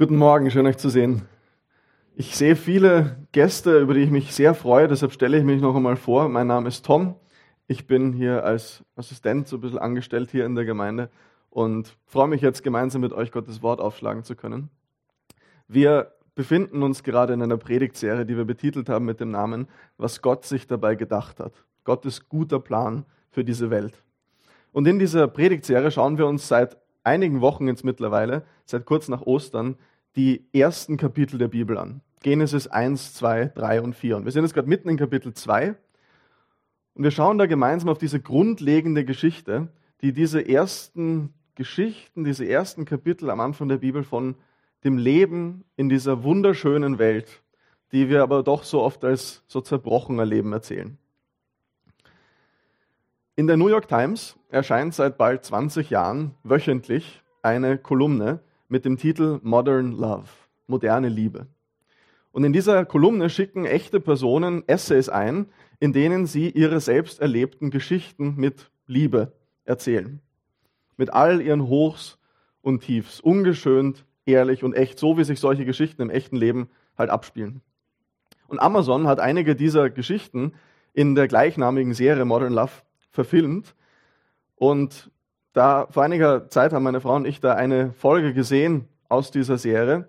Guten Morgen, schön euch zu sehen. Ich sehe viele Gäste, über die ich mich sehr freue, deshalb stelle ich mich noch einmal vor. Mein Name ist Tom. Ich bin hier als Assistent so ein bisschen angestellt hier in der Gemeinde und freue mich jetzt gemeinsam mit euch Gottes Wort aufschlagen zu können. Wir befinden uns gerade in einer Predigtserie, die wir betitelt haben mit dem Namen Was Gott sich dabei gedacht hat. Gottes guter Plan für diese Welt. Und in dieser Predigtserie schauen wir uns seit einigen Wochen jetzt mittlerweile, seit kurz nach Ostern, die ersten Kapitel der Bibel an. Genesis 1, 2, 3 und 4. Und wir sind jetzt gerade mitten in Kapitel 2 und wir schauen da gemeinsam auf diese grundlegende Geschichte, die diese ersten Geschichten, diese ersten Kapitel am Anfang der Bibel von dem Leben in dieser wunderschönen Welt, die wir aber doch so oft als so zerbrochener Leben erzählen. In der New York Times erscheint seit bald 20 Jahren wöchentlich eine Kolumne, mit dem Titel Modern Love, moderne Liebe. Und in dieser Kolumne schicken echte Personen Essays ein, in denen sie ihre selbst erlebten Geschichten mit Liebe erzählen. Mit all ihren Hochs und Tiefs, ungeschönt, ehrlich und echt, so wie sich solche Geschichten im echten Leben halt abspielen. Und Amazon hat einige dieser Geschichten in der gleichnamigen Serie Modern Love verfilmt. Und da vor einiger Zeit haben meine Frau und ich da eine Folge gesehen aus dieser Serie,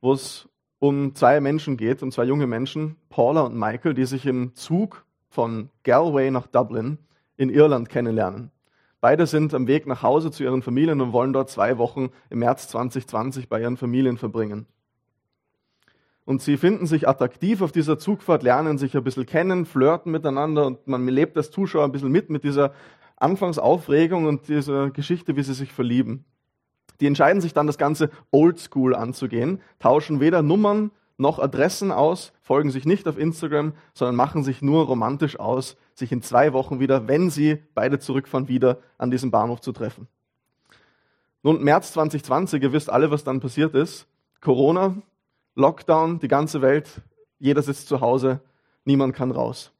wo es um zwei Menschen geht, um zwei junge Menschen, Paula und Michael, die sich im Zug von Galway nach Dublin in Irland kennenlernen. Beide sind am Weg nach Hause zu ihren Familien und wollen dort zwei Wochen im März 2020 bei ihren Familien verbringen. Und sie finden sich attraktiv auf dieser Zugfahrt, lernen sich ein bisschen kennen, flirten miteinander und man lebt als Zuschauer ein bisschen mit mit dieser Anfangsaufregung und diese Geschichte, wie sie sich verlieben. Die entscheiden sich dann, das Ganze oldschool anzugehen, tauschen weder Nummern noch Adressen aus, folgen sich nicht auf Instagram, sondern machen sich nur romantisch aus, sich in zwei Wochen wieder, wenn sie beide zurückfahren, wieder an diesem Bahnhof zu treffen. Nun, März 2020, ihr wisst alle, was dann passiert ist. Corona, Lockdown, die ganze Welt, jeder sitzt zu Hause, niemand kann raus.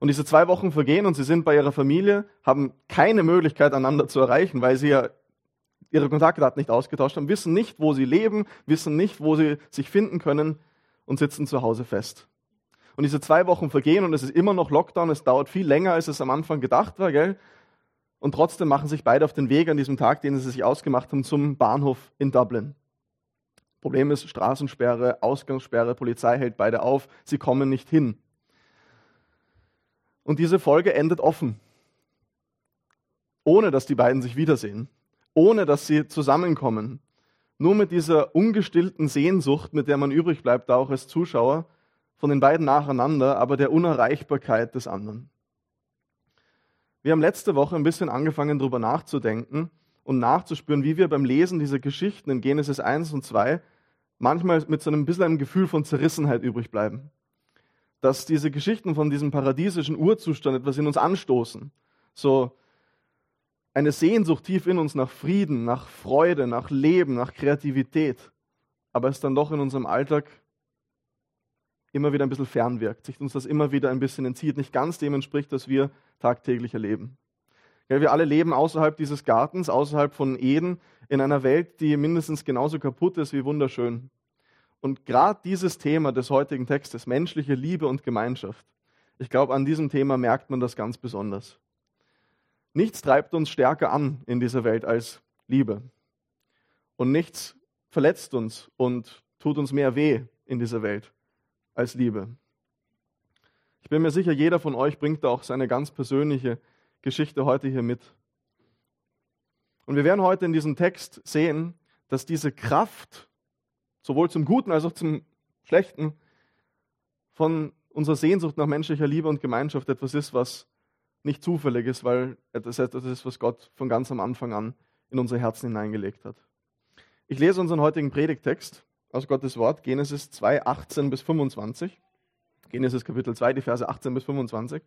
Und diese zwei Wochen vergehen und sie sind bei ihrer Familie, haben keine Möglichkeit, einander zu erreichen, weil sie ja ihre Kontaktdaten nicht ausgetauscht haben, wissen nicht, wo sie leben, wissen nicht, wo sie sich finden können und sitzen zu Hause fest. Und diese zwei Wochen vergehen und es ist immer noch Lockdown, es dauert viel länger, als es am Anfang gedacht war, gell? Und trotzdem machen sich beide auf den Weg an diesem Tag, den sie sich ausgemacht haben, zum Bahnhof in Dublin. Problem ist Straßensperre, Ausgangssperre, Polizei hält beide auf, sie kommen nicht hin. Und diese Folge endet offen. Ohne dass die beiden sich wiedersehen. Ohne dass sie zusammenkommen. Nur mit dieser ungestillten Sehnsucht, mit der man übrig bleibt, da auch als Zuschauer, von den beiden nacheinander, aber der Unerreichbarkeit des anderen. Wir haben letzte Woche ein bisschen angefangen, darüber nachzudenken und nachzuspüren, wie wir beim Lesen dieser Geschichten in Genesis 1 und 2 manchmal mit so einem bisschen einem Gefühl von Zerrissenheit übrig bleiben dass diese Geschichten von diesem paradiesischen Urzustand etwas in uns anstoßen. So eine Sehnsucht tief in uns nach Frieden, nach Freude, nach Leben, nach Kreativität. Aber es dann doch in unserem Alltag immer wieder ein bisschen fernwirkt, sich uns das immer wieder ein bisschen entzieht, nicht ganz dem entspricht, was wir tagtäglich erleben. Ja, wir alle leben außerhalb dieses Gartens, außerhalb von Eden, in einer Welt, die mindestens genauso kaputt ist wie wunderschön. Und gerade dieses Thema des heutigen Textes, menschliche Liebe und Gemeinschaft, ich glaube, an diesem Thema merkt man das ganz besonders. Nichts treibt uns stärker an in dieser Welt als Liebe. Und nichts verletzt uns und tut uns mehr weh in dieser Welt als Liebe. Ich bin mir sicher, jeder von euch bringt da auch seine ganz persönliche Geschichte heute hier mit. Und wir werden heute in diesem Text sehen, dass diese Kraft sowohl zum Guten als auch zum Schlechten, von unserer Sehnsucht nach menschlicher Liebe und Gemeinschaft etwas ist, was nicht zufällig ist, weil es etwas ist, was Gott von ganz am Anfang an in unsere Herzen hineingelegt hat. Ich lese unseren heutigen Predigtext aus Gottes Wort, Genesis 2, 18 bis 25. Genesis Kapitel 2, die Verse 18 bis 25.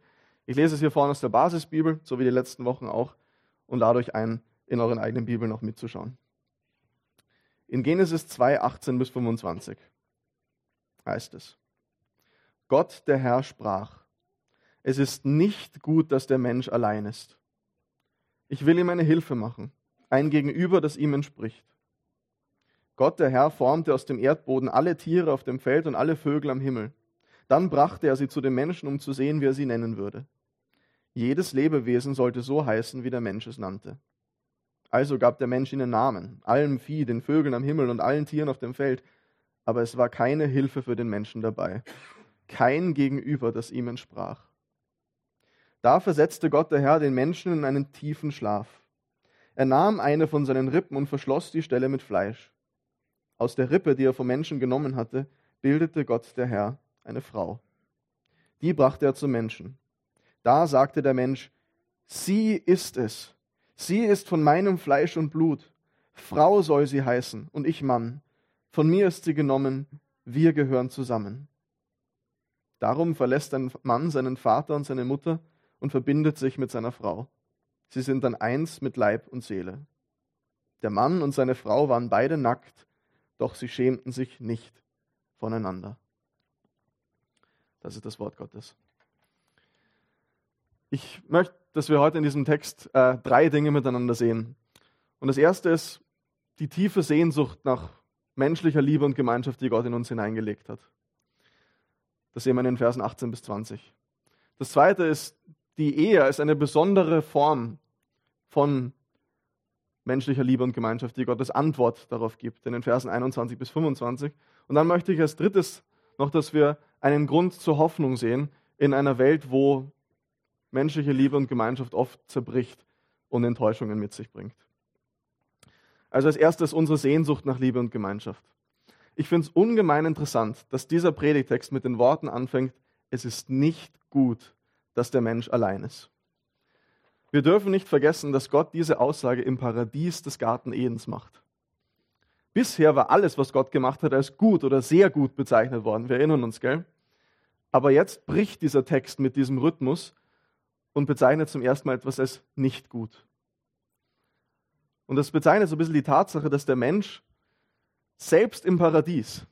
Ich lese es hier vorne aus der Basisbibel, so wie die letzten Wochen auch, und lade euch ein, in euren eigenen Bibeln noch mitzuschauen. In Genesis 2, 18 bis 25 heißt es, Gott der Herr sprach, es ist nicht gut, dass der Mensch allein ist. Ich will ihm eine Hilfe machen, ein Gegenüber, das ihm entspricht. Gott der Herr formte aus dem Erdboden alle Tiere auf dem Feld und alle Vögel am Himmel. Dann brachte er sie zu den Menschen, um zu sehen, wie er sie nennen würde. Jedes Lebewesen sollte so heißen, wie der Mensch es nannte. Also gab der Mensch ihnen Namen, allem Vieh, den Vögeln am Himmel und allen Tieren auf dem Feld, aber es war keine Hilfe für den Menschen dabei, kein Gegenüber, das ihm entsprach. Da versetzte Gott der Herr den Menschen in einen tiefen Schlaf. Er nahm eine von seinen Rippen und verschloss die Stelle mit Fleisch. Aus der Rippe, die er vom Menschen genommen hatte, bildete Gott der Herr eine Frau. Die brachte er zum Menschen. Da sagte der Mensch, sie ist es. Sie ist von meinem Fleisch und Blut. Frau soll sie heißen und ich Mann. Von mir ist sie genommen, wir gehören zusammen. Darum verlässt ein Mann seinen Vater und seine Mutter und verbindet sich mit seiner Frau. Sie sind dann eins mit Leib und Seele. Der Mann und seine Frau waren beide nackt, doch sie schämten sich nicht voneinander. Das ist das Wort Gottes. Ich möchte, dass wir heute in diesem Text äh, drei Dinge miteinander sehen. Und das erste ist die tiefe Sehnsucht nach menschlicher Liebe und Gemeinschaft, die Gott in uns hineingelegt hat. Das sehen wir in den Versen 18 bis 20. Das zweite ist, die Ehe ist eine besondere Form von menschlicher Liebe und Gemeinschaft, die Gottes Antwort darauf gibt, in den Versen 21 bis 25. Und dann möchte ich als drittes noch, dass wir einen Grund zur Hoffnung sehen in einer Welt, wo menschliche Liebe und Gemeinschaft oft zerbricht und Enttäuschungen mit sich bringt. Also als erstes unsere Sehnsucht nach Liebe und Gemeinschaft. Ich finde es ungemein interessant, dass dieser Predigtext mit den Worten anfängt, es ist nicht gut, dass der Mensch allein ist. Wir dürfen nicht vergessen, dass Gott diese Aussage im Paradies des Garten Edens macht. Bisher war alles, was Gott gemacht hat, als gut oder sehr gut bezeichnet worden. Wir erinnern uns, gell? Aber jetzt bricht dieser Text mit diesem Rhythmus und bezeichnet zum ersten Mal etwas als nicht gut. Und das bezeichnet so ein bisschen die Tatsache, dass der Mensch selbst im Paradies,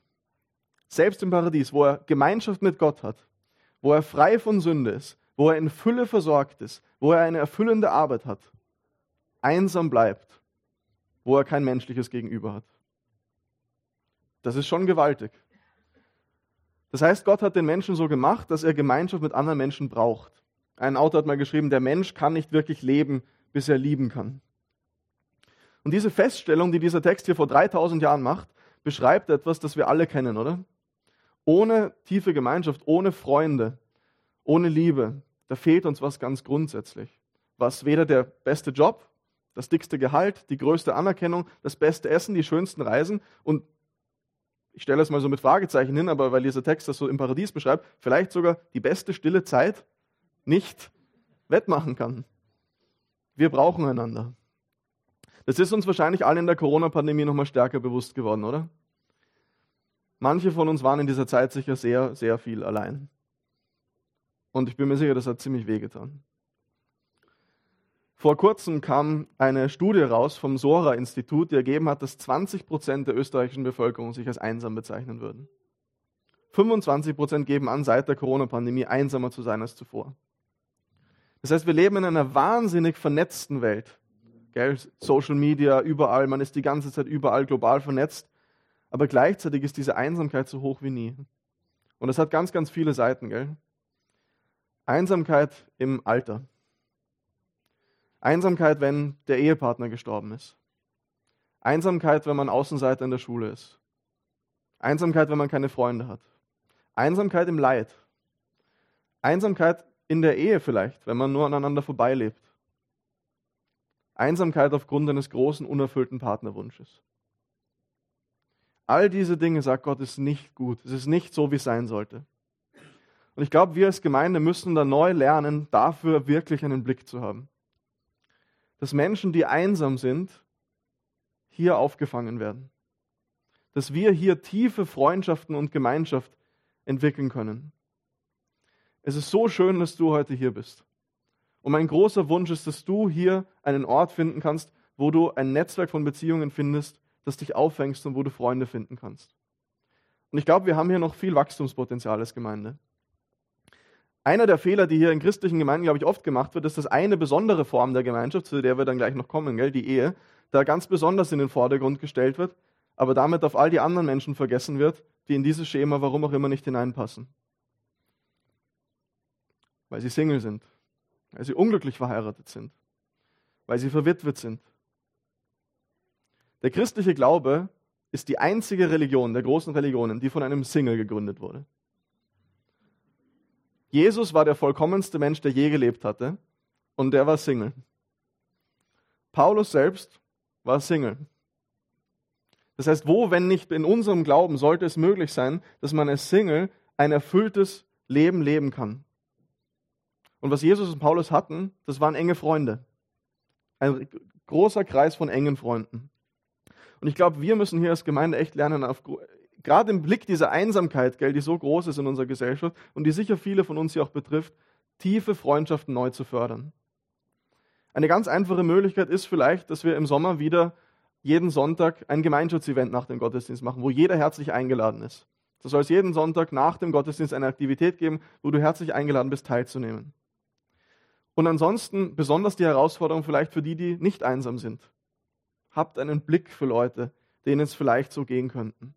selbst im Paradies, wo er Gemeinschaft mit Gott hat, wo er frei von Sünde ist, wo er in Fülle versorgt ist, wo er eine erfüllende Arbeit hat, einsam bleibt, wo er kein menschliches Gegenüber hat. Das ist schon gewaltig. Das heißt, Gott hat den Menschen so gemacht, dass er Gemeinschaft mit anderen Menschen braucht. Ein Autor hat mal geschrieben, der Mensch kann nicht wirklich leben, bis er lieben kann. Und diese Feststellung, die dieser Text hier vor 3000 Jahren macht, beschreibt etwas, das wir alle kennen, oder? Ohne tiefe Gemeinschaft, ohne Freunde, ohne Liebe, da fehlt uns was ganz grundsätzlich. Was weder der beste Job, das dickste Gehalt, die größte Anerkennung, das beste Essen, die schönsten Reisen und ich stelle es mal so mit Fragezeichen hin, aber weil dieser Text das so im Paradies beschreibt, vielleicht sogar die beste stille Zeit nicht wettmachen kann. Wir brauchen einander. Das ist uns wahrscheinlich allen in der Corona-Pandemie nochmal stärker bewusst geworden, oder? Manche von uns waren in dieser Zeit sicher sehr, sehr viel allein. Und ich bin mir sicher, das hat ziemlich wehgetan. Vor kurzem kam eine Studie raus vom Sora-Institut, die ergeben hat, dass 20 Prozent der österreichischen Bevölkerung sich als einsam bezeichnen würden. 25 Prozent geben an, seit der Corona-Pandemie einsamer zu sein als zuvor. Das heißt, wir leben in einer wahnsinnig vernetzten Welt. Gell? Social Media, überall, man ist die ganze Zeit überall global vernetzt. Aber gleichzeitig ist diese Einsamkeit so hoch wie nie. Und das hat ganz, ganz viele Seiten. Gell? Einsamkeit im Alter. Einsamkeit, wenn der Ehepartner gestorben ist. Einsamkeit, wenn man Außenseiter in der Schule ist. Einsamkeit, wenn man keine Freunde hat. Einsamkeit im Leid. Einsamkeit in der Ehe vielleicht, wenn man nur aneinander vorbeilebt. Einsamkeit aufgrund eines großen, unerfüllten Partnerwunsches. All diese Dinge, sagt Gott, ist nicht gut. Es ist nicht so, wie es sein sollte. Und ich glaube, wir als Gemeinde müssen da neu lernen, dafür wirklich einen Blick zu haben. Dass Menschen, die einsam sind, hier aufgefangen werden. Dass wir hier tiefe Freundschaften und Gemeinschaft entwickeln können. Es ist so schön, dass du heute hier bist. Und mein großer Wunsch ist, dass du hier einen Ort finden kannst, wo du ein Netzwerk von Beziehungen findest, das dich auffängst und wo du Freunde finden kannst. Und ich glaube, wir haben hier noch viel Wachstumspotenzial als Gemeinde. Einer der Fehler, die hier in christlichen Gemeinden, glaube ich, oft gemacht wird, ist, dass eine besondere Form der Gemeinschaft, zu der wir dann gleich noch kommen, gell, die Ehe, da ganz besonders in den Vordergrund gestellt wird, aber damit auf all die anderen Menschen vergessen wird, die in dieses Schema warum auch immer nicht hineinpassen. Weil sie Single sind, weil sie unglücklich verheiratet sind, weil sie verwitwet sind. Der christliche Glaube ist die einzige Religion der großen Religionen, die von einem Single gegründet wurde. Jesus war der vollkommenste Mensch, der je gelebt hatte, und der war Single. Paulus selbst war Single. Das heißt, wo, wenn nicht in unserem Glauben, sollte es möglich sein, dass man als Single ein erfülltes Leben leben kann. Und was Jesus und Paulus hatten, das waren enge Freunde. Ein großer Kreis von engen Freunden. Und ich glaube, wir müssen hier als Gemeinde echt lernen, auf, gerade im Blick dieser Einsamkeit, gell, die so groß ist in unserer Gesellschaft und die sicher viele von uns hier auch betrifft, tiefe Freundschaften neu zu fördern. Eine ganz einfache Möglichkeit ist vielleicht, dass wir im Sommer wieder jeden Sonntag ein Gemeinschaftsevent nach dem Gottesdienst machen, wo jeder herzlich eingeladen ist. Da soll es jeden Sonntag nach dem Gottesdienst eine Aktivität geben, wo du herzlich eingeladen bist, teilzunehmen. Und ansonsten besonders die Herausforderung vielleicht für die, die nicht einsam sind. Habt einen Blick für Leute, denen es vielleicht so gehen könnten.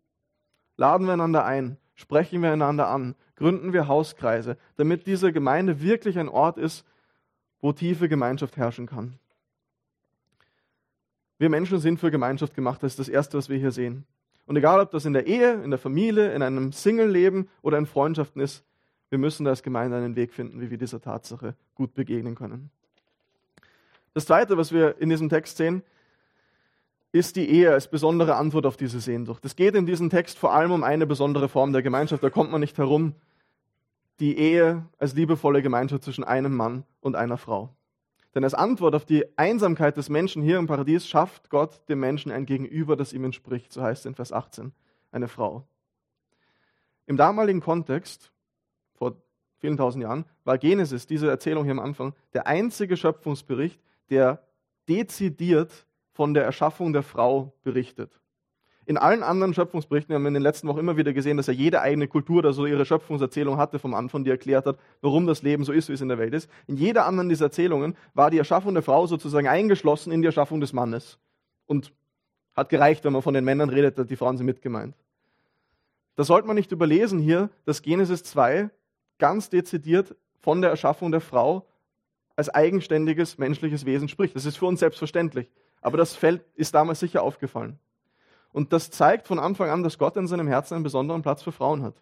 Laden wir einander ein, sprechen wir einander an, gründen wir Hauskreise, damit diese Gemeinde wirklich ein Ort ist, wo tiefe Gemeinschaft herrschen kann. Wir Menschen sind für Gemeinschaft gemacht, das ist das Erste, was wir hier sehen. Und egal, ob das in der Ehe, in der Familie, in einem Single-Leben oder in Freundschaften ist, wir müssen da als Gemeinde einen Weg finden, wie wir dieser Tatsache gut begegnen können. Das Zweite, was wir in diesem Text sehen, ist die Ehe als besondere Antwort auf diese Sehnsucht. Es geht in diesem Text vor allem um eine besondere Form der Gemeinschaft, da kommt man nicht herum. Die Ehe als liebevolle Gemeinschaft zwischen einem Mann und einer Frau. Denn als Antwort auf die Einsamkeit des Menschen hier im Paradies schafft Gott dem Menschen ein Gegenüber, das ihm entspricht. So heißt es in Vers 18, eine Frau. Im damaligen Kontext, vor vielen tausend Jahren, war Genesis, diese Erzählung hier am Anfang, der einzige Schöpfungsbericht, der dezidiert von der Erschaffung der Frau berichtet. In allen anderen Schöpfungsberichten haben wir in den letzten Wochen immer wieder gesehen, dass ja jede eigene Kultur da so ihre Schöpfungserzählung hatte vom Anfang, die erklärt hat, warum das Leben so ist, wie es in der Welt ist. In jeder anderen dieser Erzählungen war die Erschaffung der Frau sozusagen eingeschlossen in die Erschaffung des Mannes. Und hat gereicht, wenn man von den Männern redet, die Frauen sind mitgemeint. Das sollte man nicht überlesen hier, dass Genesis 2 ganz dezidiert von der Erschaffung der Frau als eigenständiges menschliches Wesen spricht. Das ist für uns selbstverständlich. Aber das Feld ist damals sicher aufgefallen. Und das zeigt von Anfang an, dass Gott in seinem Herzen einen besonderen Platz für Frauen hat,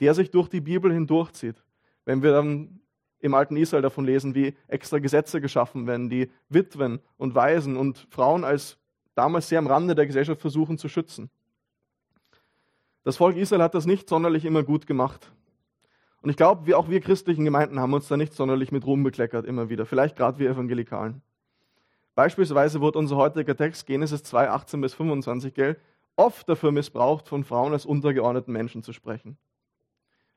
der sich durch die Bibel hindurchzieht. Wenn wir dann im alten Israel davon lesen, wie extra Gesetze geschaffen werden, die Witwen und Waisen und Frauen als damals sehr am Rande der Gesellschaft versuchen zu schützen. Das Volk Israel hat das nicht sonderlich immer gut gemacht. Und ich glaube, wir, auch wir christlichen Gemeinden haben uns da nicht sonderlich mit Ruhm bekleckert immer wieder. Vielleicht gerade wir Evangelikalen. Beispielsweise wird unser heutiger Text Genesis 2, 18 bis 25, gell, oft dafür missbraucht, von Frauen als untergeordneten Menschen zu sprechen.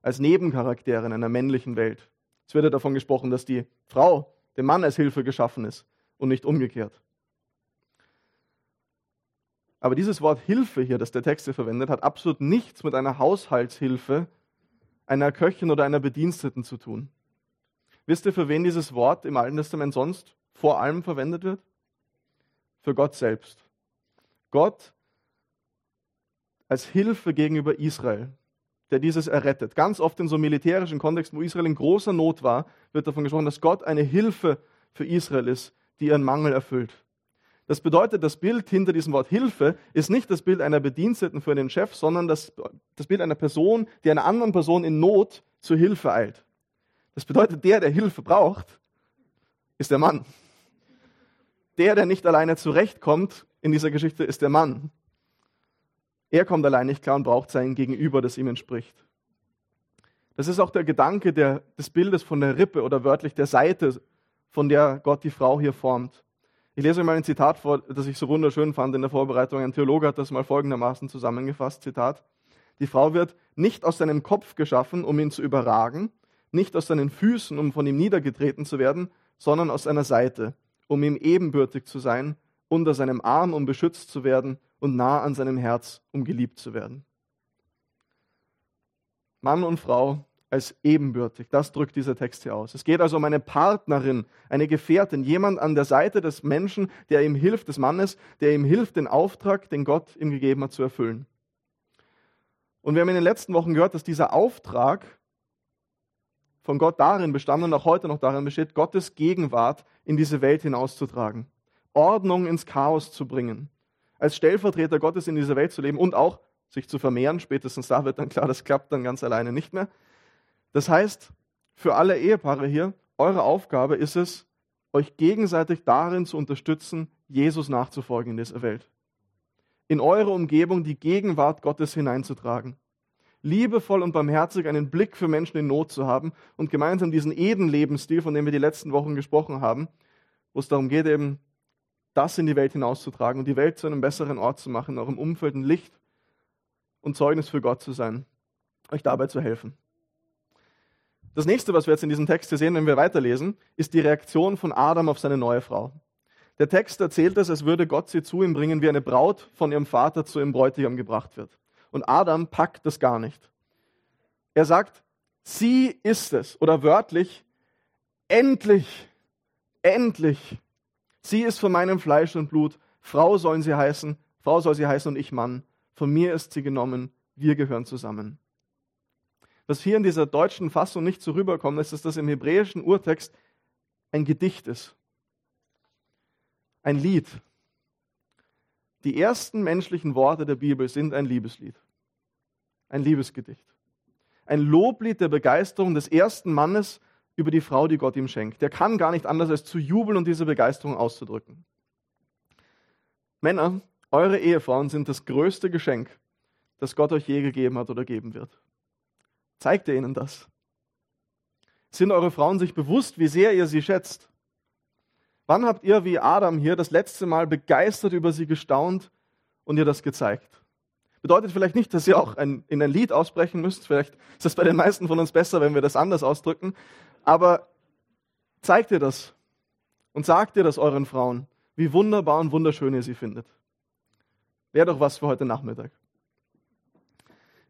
Als Nebencharaktere in einer männlichen Welt. Es wird ja davon gesprochen, dass die Frau dem Mann als Hilfe geschaffen ist und nicht umgekehrt. Aber dieses Wort Hilfe hier, das der Text hier verwendet, hat absolut nichts mit einer Haushaltshilfe, einer Köchin oder einer Bediensteten zu tun. Wisst ihr, für wen dieses Wort im Alten Testament sonst vor allem verwendet wird? Für Gott selbst. Gott als Hilfe gegenüber Israel, der dieses errettet. Ganz oft in so militärischen Kontexten, wo Israel in großer Not war, wird davon gesprochen, dass Gott eine Hilfe für Israel ist, die ihren Mangel erfüllt. Das bedeutet, das Bild hinter diesem Wort Hilfe ist nicht das Bild einer Bediensteten für den Chef, sondern das, das Bild einer Person, die einer anderen Person in Not zur Hilfe eilt. Das bedeutet, der, der Hilfe braucht, ist der Mann. Der, der nicht alleine zurechtkommt in dieser Geschichte, ist der Mann. Er kommt allein nicht klar und braucht sein Gegenüber, das ihm entspricht. Das ist auch der Gedanke der, des Bildes von der Rippe oder wörtlich der Seite, von der Gott die Frau hier formt. Ich lese euch mal ein Zitat vor, das ich so wunderschön fand in der Vorbereitung. Ein Theologe hat das mal folgendermaßen zusammengefasst, Zitat. Die Frau wird nicht aus seinem Kopf geschaffen, um ihn zu überragen, nicht aus seinen Füßen, um von ihm niedergetreten zu werden, sondern aus seiner Seite, um ihm ebenbürtig zu sein, unter seinem Arm, um beschützt zu werden und nah an seinem Herz, um geliebt zu werden. Mann und Frau als ebenbürtig. Das drückt dieser Text hier aus. Es geht also um eine Partnerin, eine Gefährtin, jemand an der Seite des Menschen, der ihm hilft, des Mannes, der ihm hilft, den Auftrag, den Gott ihm gegeben hat, zu erfüllen. Und wir haben in den letzten Wochen gehört, dass dieser Auftrag von Gott darin bestand und auch heute noch darin besteht, Gottes Gegenwart in diese Welt hinauszutragen, Ordnung ins Chaos zu bringen, als Stellvertreter Gottes in dieser Welt zu leben und auch sich zu vermehren. Spätestens da wird dann klar, das klappt dann ganz alleine nicht mehr. Das heißt, für alle Ehepaare hier, eure Aufgabe ist es, euch gegenseitig darin zu unterstützen, Jesus nachzufolgen in dieser Welt. In eure Umgebung die Gegenwart Gottes hineinzutragen. Liebevoll und barmherzig einen Blick für Menschen in Not zu haben und gemeinsam diesen Eden-Lebensstil, von dem wir die letzten Wochen gesprochen haben, wo es darum geht, eben das in die Welt hinauszutragen und die Welt zu einem besseren Ort zu machen, eurem Umfeld ein Licht und Zeugnis für Gott zu sein, euch dabei zu helfen. Das nächste, was wir jetzt in diesem Text sehen, wenn wir weiterlesen, ist die Reaktion von Adam auf seine neue Frau. Der Text erzählt es, als würde Gott sie zu ihm bringen, wie eine Braut von ihrem Vater zu ihrem Bräutigam gebracht wird. Und Adam packt das gar nicht. Er sagt, sie ist es, oder wörtlich, endlich, endlich. Sie ist von meinem Fleisch und Blut. Frau sollen sie heißen, Frau soll sie heißen und ich Mann. Von mir ist sie genommen, wir gehören zusammen. Was hier in dieser deutschen Fassung nicht so rüberkommt, ist, dass das im hebräischen Urtext ein Gedicht ist. Ein Lied. Die ersten menschlichen Worte der Bibel sind ein Liebeslied. Ein Liebesgedicht. Ein Loblied der Begeisterung des ersten Mannes über die Frau, die Gott ihm schenkt. Der kann gar nicht anders als zu jubeln und diese Begeisterung auszudrücken. Männer, eure Ehefrauen sind das größte Geschenk, das Gott euch je gegeben hat oder geben wird. Zeigt ihr ihnen das? Sind eure Frauen sich bewusst, wie sehr ihr sie schätzt? Wann habt ihr wie Adam hier das letzte Mal begeistert über sie gestaunt und ihr das gezeigt? Bedeutet vielleicht nicht, dass ihr auch ein, in ein Lied ausbrechen müsst. Vielleicht ist es bei den meisten von uns besser, wenn wir das anders ausdrücken. Aber zeigt ihr das und sagt ihr das euren Frauen, wie wunderbar und wunderschön ihr sie findet. Wäre doch was für heute Nachmittag.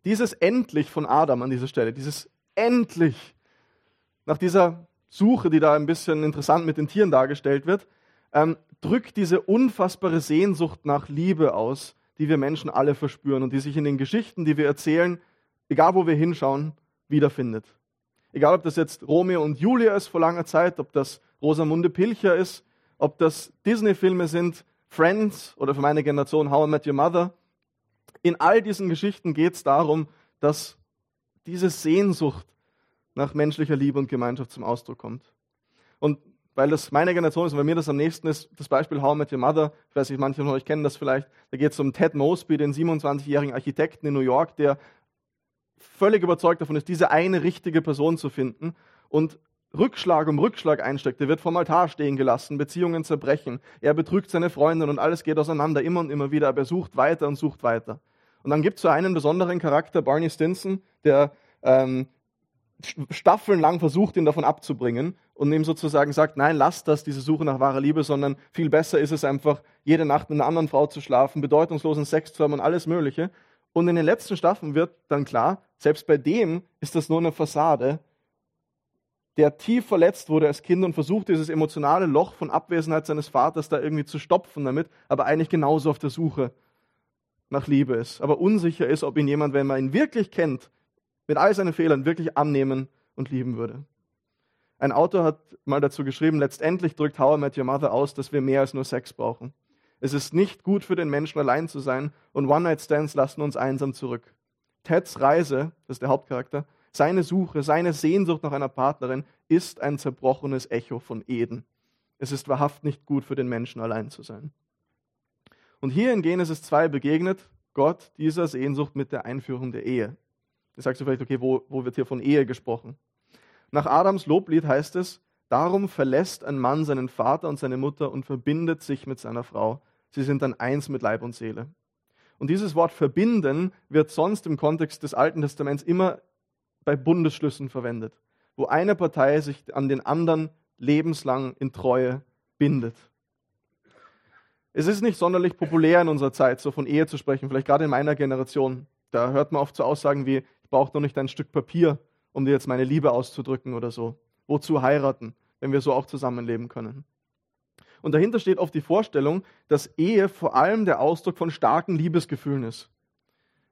Dieses endlich von Adam an dieser Stelle, dieses endlich nach dieser Suche, die da ein bisschen interessant mit den Tieren dargestellt wird, ähm, drückt diese unfassbare Sehnsucht nach Liebe aus, die wir Menschen alle verspüren und die sich in den Geschichten, die wir erzählen, egal wo wir hinschauen, wiederfindet. Egal, ob das jetzt Romeo und Julia ist vor langer Zeit, ob das Rosamunde Pilcher ist, ob das Disney-Filme sind, Friends oder für meine Generation How I Met Your Mother. In all diesen Geschichten geht es darum, dass diese Sehnsucht nach menschlicher Liebe und Gemeinschaft zum Ausdruck kommt. Und weil das meine Generation ist weil mir das am nächsten ist, das Beispiel How Met Your Mother, ich weiß nicht, manche von euch kennen das vielleicht, da geht es um Ted Mosby, den 27-jährigen Architekten in New York, der völlig überzeugt davon ist, diese eine richtige Person zu finden und Rückschlag um Rückschlag einsteckt. Er wird vom Altar stehen gelassen, Beziehungen zerbrechen, er betrügt seine Freundin und alles geht auseinander, immer und immer wieder, aber er sucht weiter und sucht weiter. Und dann gibt es so einen besonderen Charakter, Barney Stinson, der ähm, staffelnlang versucht, ihn davon abzubringen und ihm sozusagen sagt, nein, lass das, diese Suche nach wahrer Liebe, sondern viel besser ist es einfach, jede Nacht mit einer anderen Frau zu schlafen, bedeutungslosen Sex zu haben und alles Mögliche. Und in den letzten Staffeln wird dann klar, selbst bei dem ist das nur eine Fassade, der tief verletzt wurde als Kind und versucht, dieses emotionale Loch von Abwesenheit seines Vaters da irgendwie zu stopfen damit, aber eigentlich genauso auf der Suche nach Liebe ist, aber unsicher ist, ob ihn jemand, wenn man ihn wirklich kennt, mit all seinen Fehlern wirklich annehmen und lieben würde. Ein Autor hat mal dazu geschrieben, letztendlich drückt How I Met Your Mother aus, dass wir mehr als nur Sex brauchen. Es ist nicht gut für den Menschen allein zu sein und One-Night-Stands lassen uns einsam zurück. Teds Reise, das ist der Hauptcharakter, seine Suche, seine Sehnsucht nach einer Partnerin ist ein zerbrochenes Echo von Eden. Es ist wahrhaft nicht gut für den Menschen allein zu sein. Und hier in Genesis 2 begegnet Gott dieser Sehnsucht mit der Einführung der Ehe. Da sagst du vielleicht, okay, wo, wo wird hier von Ehe gesprochen? Nach Adams Loblied heißt es, darum verlässt ein Mann seinen Vater und seine Mutter und verbindet sich mit seiner Frau. Sie sind dann eins mit Leib und Seele. Und dieses Wort verbinden wird sonst im Kontext des Alten Testaments immer bei Bundesschlüssen verwendet, wo eine Partei sich an den anderen lebenslang in Treue bindet. Es ist nicht sonderlich populär in unserer Zeit, so von Ehe zu sprechen, vielleicht gerade in meiner Generation. Da hört man oft so Aussagen wie, braucht noch nicht ein Stück Papier um dir jetzt meine Liebe auszudrücken oder so. Wozu heiraten, wenn wir so auch zusammenleben können? Und dahinter steht oft die Vorstellung, dass Ehe vor allem der Ausdruck von starken Liebesgefühlen ist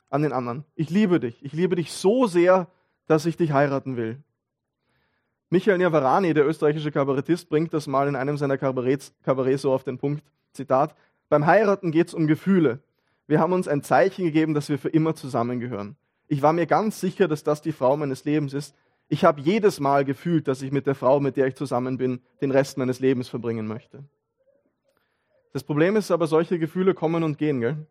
an den anderen. Ich liebe dich. Ich liebe dich so sehr, dass ich dich heiraten will. Michael Niavarani, der österreichische Kabarettist, bringt das mal in einem seiner Kabarets, Kabarets so auf den Punkt. Zitat. Beim Heiraten geht es um Gefühle. Wir haben uns ein Zeichen gegeben, dass wir für immer zusammengehören. Ich war mir ganz sicher, dass das die Frau meines Lebens ist. Ich habe jedes Mal gefühlt, dass ich mit der Frau, mit der ich zusammen bin, den Rest meines Lebens verbringen möchte. Das Problem ist aber, solche Gefühle kommen und gehen. Gell?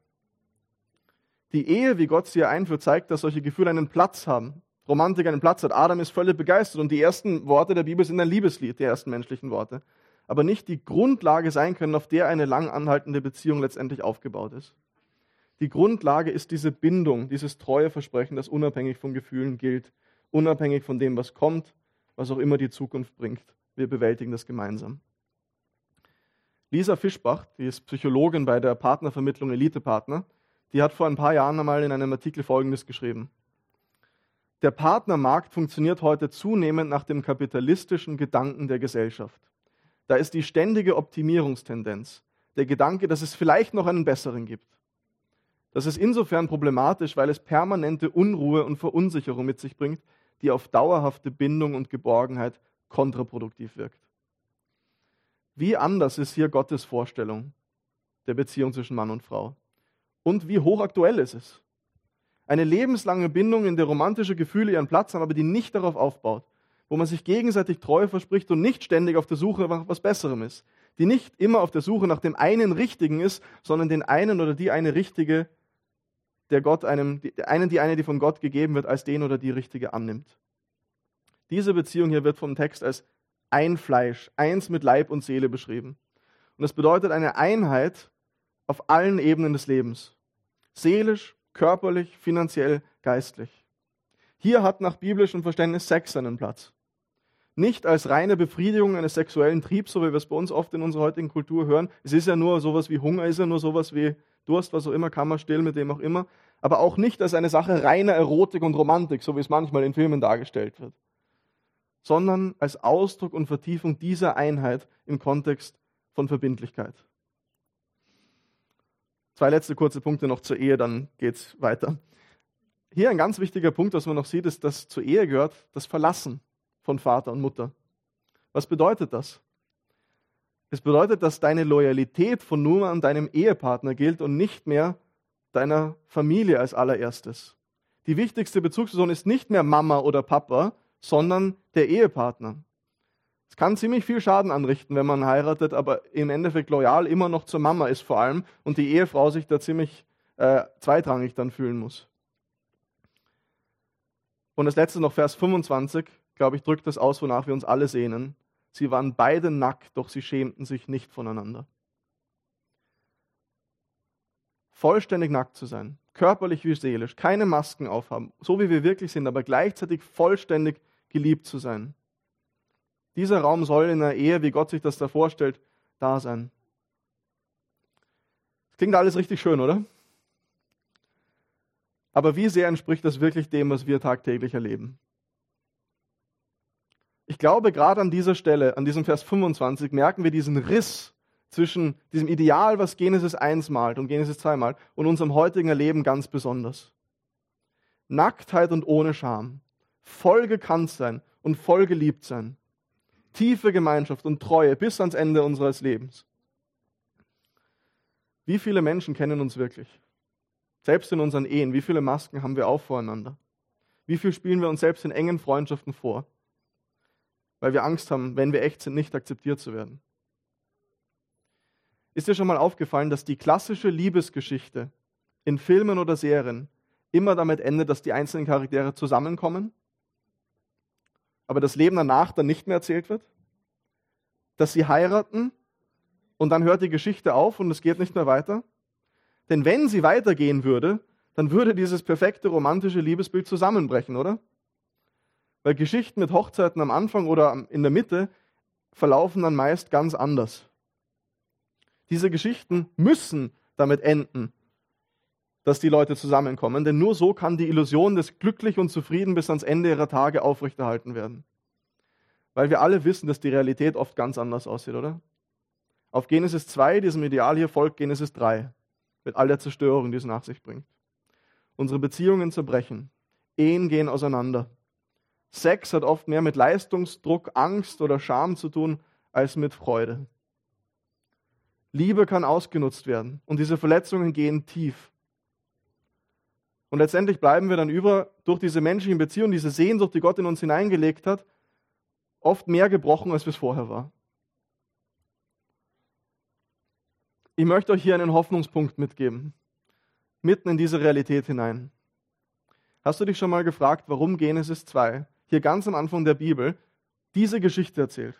Die Ehe, wie Gott sie einführt, zeigt, dass solche Gefühle einen Platz haben. Romantik einen Platz hat. Adam ist völlig begeistert und die ersten Worte der Bibel sind ein Liebeslied, die ersten menschlichen Worte. Aber nicht die Grundlage sein können, auf der eine lang anhaltende Beziehung letztendlich aufgebaut ist. Die Grundlage ist diese Bindung, dieses treue Versprechen, das unabhängig von Gefühlen gilt, unabhängig von dem, was kommt, was auch immer die Zukunft bringt. Wir bewältigen das gemeinsam. Lisa Fischbach, die ist Psychologin bei der Partnervermittlung Elite Partner, die hat vor ein paar Jahren einmal in einem Artikel Folgendes geschrieben. Der Partnermarkt funktioniert heute zunehmend nach dem kapitalistischen Gedanken der Gesellschaft. Da ist die ständige Optimierungstendenz, der Gedanke, dass es vielleicht noch einen besseren gibt. Das ist insofern problematisch, weil es permanente Unruhe und Verunsicherung mit sich bringt, die auf dauerhafte Bindung und Geborgenheit kontraproduktiv wirkt. Wie anders ist hier Gottes Vorstellung der Beziehung zwischen Mann und Frau? und wie hochaktuell ist es. Eine lebenslange Bindung, in der romantische Gefühle ihren Platz haben, aber die nicht darauf aufbaut, wo man sich gegenseitig Treue verspricht und nicht ständig auf der Suche nach was Besserem ist, die nicht immer auf der Suche nach dem einen Richtigen ist, sondern den einen oder die eine Richtige, der Gott einem, die, einen, die eine, die von Gott gegeben wird, als den oder die Richtige annimmt. Diese Beziehung hier wird vom Text als ein Fleisch, eins mit Leib und Seele beschrieben. Und das bedeutet eine Einheit, auf allen Ebenen des Lebens. Seelisch, körperlich, finanziell, geistlich. Hier hat nach biblischem Verständnis Sex seinen Platz. Nicht als reine Befriedigung eines sexuellen Triebs, so wie wir es bei uns oft in unserer heutigen Kultur hören. Es ist ja nur sowas wie Hunger, ist ja nur sowas wie Durst, was auch immer, kann man still mit dem auch immer. Aber auch nicht als eine Sache reiner Erotik und Romantik, so wie es manchmal in Filmen dargestellt wird. Sondern als Ausdruck und Vertiefung dieser Einheit im Kontext von Verbindlichkeit. Zwei letzte kurze Punkte noch zur Ehe, dann geht's weiter. Hier ein ganz wichtiger Punkt, was man noch sieht, ist, dass zur Ehe gehört das Verlassen von Vater und Mutter. Was bedeutet das? Es bedeutet, dass deine Loyalität von nun an deinem Ehepartner gilt und nicht mehr deiner Familie als allererstes. Die wichtigste Bezugsperson ist nicht mehr Mama oder Papa, sondern der Ehepartner. Es kann ziemlich viel Schaden anrichten, wenn man heiratet, aber im Endeffekt loyal immer noch zur Mama ist vor allem und die Ehefrau sich da ziemlich äh, zweitrangig dann fühlen muss. Und das letzte noch, Vers 25, glaube ich, drückt das aus, wonach wir uns alle sehnen. Sie waren beide nackt, doch sie schämten sich nicht voneinander. Vollständig nackt zu sein, körperlich wie seelisch, keine Masken aufhaben, so wie wir wirklich sind, aber gleichzeitig vollständig geliebt zu sein. Dieser Raum soll in einer Ehe, wie Gott sich das da vorstellt, da sein. Das klingt alles richtig schön, oder? Aber wie sehr entspricht das wirklich dem, was wir tagtäglich erleben? Ich glaube, gerade an dieser Stelle, an diesem Vers 25, merken wir diesen Riss zwischen diesem Ideal, was Genesis 1 malt und Genesis 2 malt, und unserem heutigen Erleben ganz besonders. Nacktheit und ohne Scham, voll gekannt sein und voll geliebt sein tiefe Gemeinschaft und Treue bis ans Ende unseres Lebens. Wie viele Menschen kennen uns wirklich? Selbst in unseren Ehen, wie viele Masken haben wir auch voreinander? Wie viel spielen wir uns selbst in engen Freundschaften vor? Weil wir Angst haben, wenn wir echt sind, nicht akzeptiert zu werden. Ist dir schon mal aufgefallen, dass die klassische Liebesgeschichte in Filmen oder Serien immer damit endet, dass die einzelnen Charaktere zusammenkommen aber das Leben danach dann nicht mehr erzählt wird? Dass sie heiraten und dann hört die Geschichte auf und es geht nicht mehr weiter? Denn wenn sie weitergehen würde, dann würde dieses perfekte romantische Liebesbild zusammenbrechen, oder? Weil Geschichten mit Hochzeiten am Anfang oder in der Mitte verlaufen dann meist ganz anders. Diese Geschichten müssen damit enden, dass die Leute zusammenkommen, denn nur so kann die Illusion des glücklich und zufrieden bis ans Ende ihrer Tage aufrechterhalten werden. Weil wir alle wissen, dass die Realität oft ganz anders aussieht, oder? Auf Genesis 2, diesem Ideal hier, folgt Genesis 3, mit all der Zerstörung, die es nach sich bringt. Unsere Beziehungen zerbrechen, Ehen gehen auseinander. Sex hat oft mehr mit Leistungsdruck, Angst oder Scham zu tun als mit Freude. Liebe kann ausgenutzt werden und diese Verletzungen gehen tief. Und letztendlich bleiben wir dann über durch diese menschlichen Beziehungen, diese Sehnsucht, die Gott in uns hineingelegt hat, oft mehr gebrochen, als es vorher war. Ich möchte euch hier einen Hoffnungspunkt mitgeben, mitten in diese Realität hinein. Hast du dich schon mal gefragt, warum Genesis 2 hier ganz am Anfang der Bibel diese Geschichte erzählt?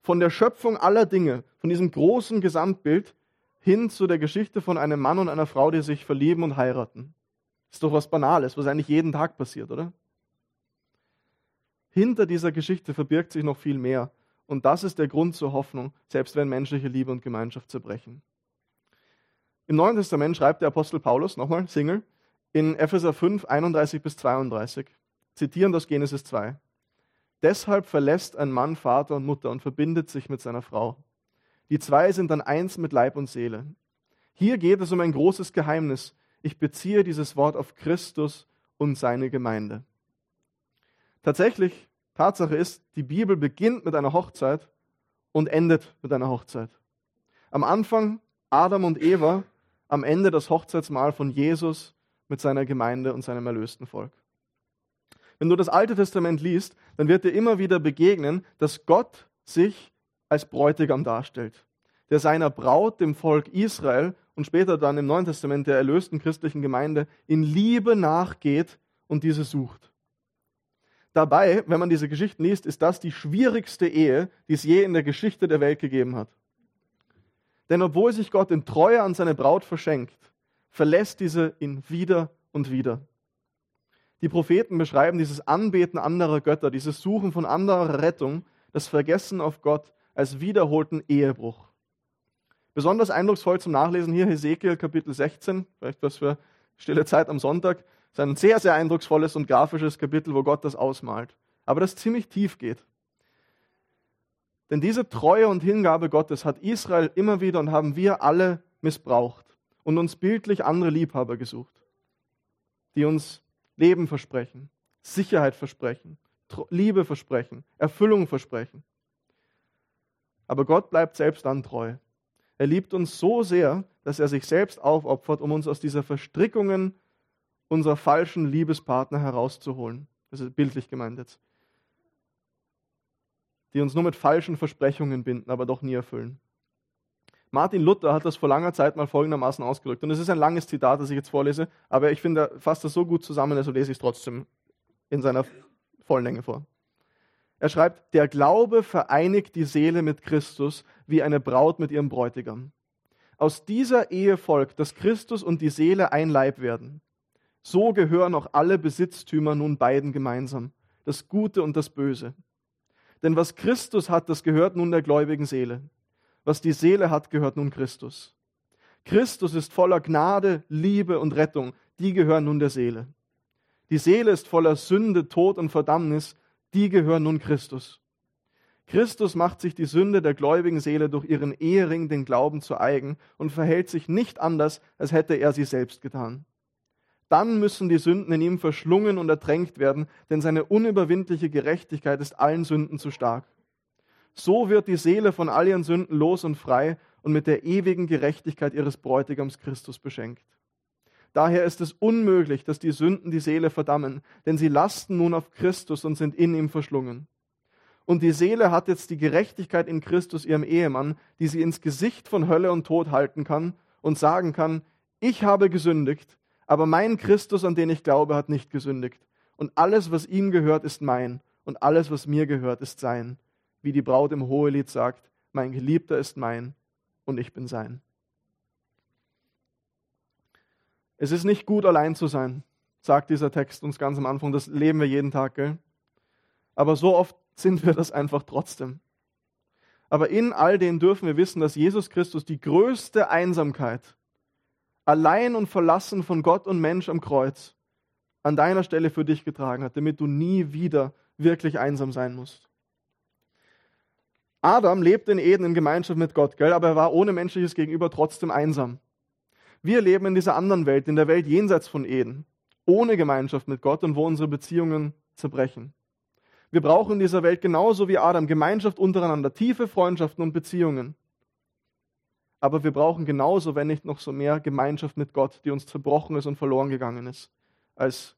Von der Schöpfung aller Dinge, von diesem großen Gesamtbild hin zu der Geschichte von einem Mann und einer Frau, die sich verlieben und heiraten. Ist doch was Banales, was eigentlich jeden Tag passiert, oder? Hinter dieser Geschichte verbirgt sich noch viel mehr. Und das ist der Grund zur Hoffnung, selbst wenn menschliche Liebe und Gemeinschaft zerbrechen. Im Neuen Testament schreibt der Apostel Paulus, nochmal, Single, in Epheser 5, 31 bis 32, zitieren das Genesis 2. Deshalb verlässt ein Mann Vater und Mutter und verbindet sich mit seiner Frau. Die zwei sind dann eins mit Leib und Seele. Hier geht es um ein großes Geheimnis, ich beziehe dieses Wort auf Christus und seine Gemeinde. Tatsächlich, Tatsache ist, die Bibel beginnt mit einer Hochzeit und endet mit einer Hochzeit. Am Anfang Adam und Eva, am Ende das Hochzeitsmahl von Jesus mit seiner Gemeinde und seinem erlösten Volk. Wenn du das Alte Testament liest, dann wird dir immer wieder begegnen, dass Gott sich als Bräutigam darstellt, der seiner Braut, dem Volk Israel, und später dann im Neuen Testament der erlösten christlichen Gemeinde in Liebe nachgeht und diese sucht. Dabei, wenn man diese Geschichten liest, ist das die schwierigste Ehe, die es je in der Geschichte der Welt gegeben hat. Denn obwohl sich Gott in Treue an seine Braut verschenkt, verlässt diese ihn wieder und wieder. Die Propheten beschreiben dieses Anbeten anderer Götter, dieses Suchen von anderer Rettung, das Vergessen auf Gott als wiederholten Ehebruch. Besonders eindrucksvoll zum Nachlesen hier Hesekiel Kapitel 16, vielleicht was für stille Zeit am Sonntag. Das ist ein sehr, sehr eindrucksvolles und grafisches Kapitel, wo Gott das ausmalt. Aber das ziemlich tief geht. Denn diese Treue und Hingabe Gottes hat Israel immer wieder und haben wir alle missbraucht und uns bildlich andere Liebhaber gesucht, die uns Leben versprechen, Sicherheit versprechen, Liebe versprechen, Erfüllung versprechen. Aber Gott bleibt selbst dann treu. Er liebt uns so sehr, dass er sich selbst aufopfert, um uns aus dieser Verstrickungen unserer falschen Liebespartner herauszuholen. Das ist bildlich gemeint jetzt. Die uns nur mit falschen Versprechungen binden, aber doch nie erfüllen. Martin Luther hat das vor langer Zeit mal folgendermaßen ausgedrückt. Und es ist ein langes Zitat, das ich jetzt vorlese, aber ich finde, er fasst das so gut zusammen, also lese ich es trotzdem in seiner vollen Länge vor. Er schreibt, der Glaube vereinigt die Seele mit Christus wie eine Braut mit ihrem Bräutigam. Aus dieser Ehe folgt, dass Christus und die Seele ein Leib werden. So gehören auch alle Besitztümer nun beiden gemeinsam, das Gute und das Böse. Denn was Christus hat, das gehört nun der gläubigen Seele. Was die Seele hat, gehört nun Christus. Christus ist voller Gnade, Liebe und Rettung, die gehören nun der Seele. Die Seele ist voller Sünde, Tod und Verdammnis, die gehören nun Christus. Christus macht sich die Sünde der gläubigen Seele durch ihren Ehering, den Glauben, zu eigen und verhält sich nicht anders, als hätte er sie selbst getan. Dann müssen die Sünden in ihm verschlungen und ertränkt werden, denn seine unüberwindliche Gerechtigkeit ist allen Sünden zu stark. So wird die Seele von all ihren Sünden los und frei und mit der ewigen Gerechtigkeit ihres Bräutigams Christus beschenkt. Daher ist es unmöglich, dass die Sünden die Seele verdammen, denn sie lasten nun auf Christus und sind in ihm verschlungen. Und die Seele hat jetzt die Gerechtigkeit in Christus ihrem Ehemann, die sie ins Gesicht von Hölle und Tod halten kann und sagen kann, ich habe gesündigt, aber mein Christus, an den ich glaube, hat nicht gesündigt. Und alles, was ihm gehört, ist mein, und alles, was mir gehört, ist sein. Wie die Braut im Hohelied sagt, mein Geliebter ist mein, und ich bin sein. Es ist nicht gut, allein zu sein, sagt dieser Text uns ganz am Anfang. Das leben wir jeden Tag, gell? Aber so oft sind wir das einfach trotzdem. Aber in all dem dürfen wir wissen, dass Jesus Christus die größte Einsamkeit allein und verlassen von Gott und Mensch am Kreuz, an deiner Stelle für dich getragen hat, damit du nie wieder wirklich einsam sein musst. Adam lebte in Eden in Gemeinschaft mit Gott, gell? aber er war ohne menschliches Gegenüber trotzdem einsam. Wir leben in dieser anderen Welt, in der Welt jenseits von Eden, ohne Gemeinschaft mit Gott und wo unsere Beziehungen zerbrechen. Wir brauchen in dieser Welt genauso wie Adam Gemeinschaft untereinander, tiefe Freundschaften und Beziehungen. Aber wir brauchen genauso, wenn nicht noch so mehr, Gemeinschaft mit Gott, die uns zerbrochen ist und verloren gegangen ist, als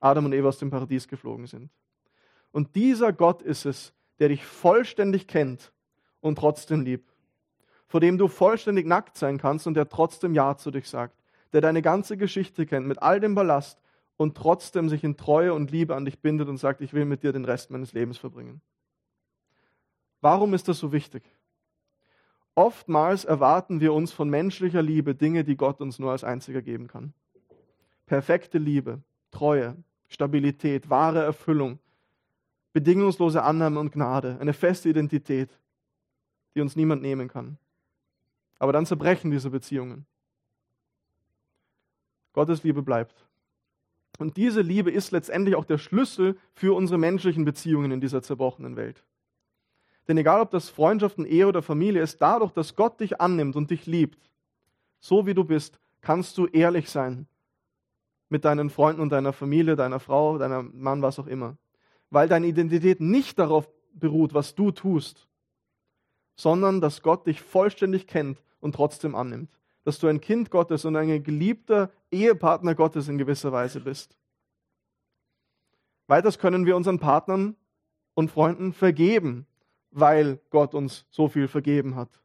Adam und Eva aus dem Paradies geflogen sind. Und dieser Gott ist es, der dich vollständig kennt und trotzdem liebt. Vor dem du vollständig nackt sein kannst und der trotzdem Ja zu dich sagt. Der deine ganze Geschichte kennt mit all dem Ballast und trotzdem sich in Treue und Liebe an dich bindet und sagt, ich will mit dir den Rest meines Lebens verbringen. Warum ist das so wichtig? Oftmals erwarten wir uns von menschlicher Liebe Dinge, die Gott uns nur als einziger geben kann. Perfekte Liebe, Treue, Stabilität, wahre Erfüllung, bedingungslose Annahme und Gnade, eine feste Identität, die uns niemand nehmen kann. Aber dann zerbrechen diese Beziehungen. Gottes Liebe bleibt. Und diese Liebe ist letztendlich auch der Schlüssel für unsere menschlichen Beziehungen in dieser zerbrochenen Welt. Denn egal ob das Freundschaften, Ehe oder Familie ist, dadurch, dass Gott dich annimmt und dich liebt, so wie du bist, kannst du ehrlich sein mit deinen Freunden und deiner Familie, deiner Frau, deiner Mann, was auch immer weil deine Identität nicht darauf beruht, was du tust, sondern dass Gott dich vollständig kennt und trotzdem annimmt. Dass du ein Kind Gottes und ein geliebter Ehepartner Gottes in gewisser Weise bist. Weiters können wir unseren Partnern und Freunden vergeben, weil Gott uns so viel vergeben hat.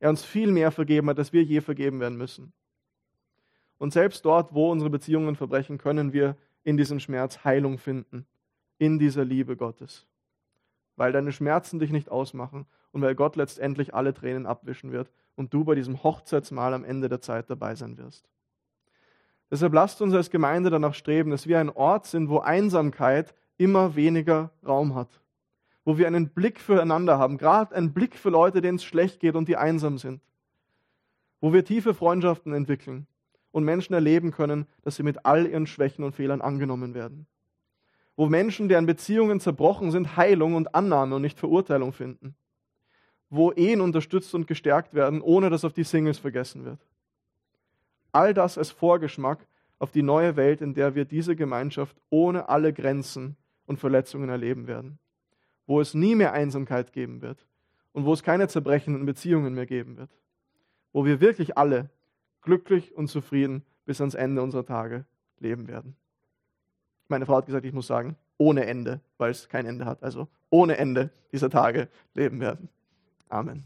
Er uns viel mehr vergeben hat, als wir je vergeben werden müssen. Und selbst dort, wo unsere Beziehungen verbrechen, können wir in diesem Schmerz Heilung finden in dieser Liebe Gottes. Weil deine Schmerzen dich nicht ausmachen und weil Gott letztendlich alle Tränen abwischen wird und du bei diesem Hochzeitsmahl am Ende der Zeit dabei sein wirst. Deshalb lasst uns als Gemeinde danach streben, dass wir ein Ort sind, wo Einsamkeit immer weniger Raum hat. Wo wir einen Blick füreinander haben, gerade einen Blick für Leute, denen es schlecht geht und die einsam sind. Wo wir tiefe Freundschaften entwickeln und Menschen erleben können, dass sie mit all ihren Schwächen und Fehlern angenommen werden wo Menschen, deren Beziehungen zerbrochen sind, Heilung und Annahme und nicht Verurteilung finden. Wo Ehen unterstützt und gestärkt werden, ohne dass auf die Singles vergessen wird. All das als Vorgeschmack auf die neue Welt, in der wir diese Gemeinschaft ohne alle Grenzen und Verletzungen erleben werden. Wo es nie mehr Einsamkeit geben wird und wo es keine zerbrechenden Beziehungen mehr geben wird. Wo wir wirklich alle glücklich und zufrieden bis ans Ende unserer Tage leben werden. Meine Frau hat gesagt, ich muss sagen, ohne Ende, weil es kein Ende hat. Also ohne Ende dieser Tage leben werden. Amen.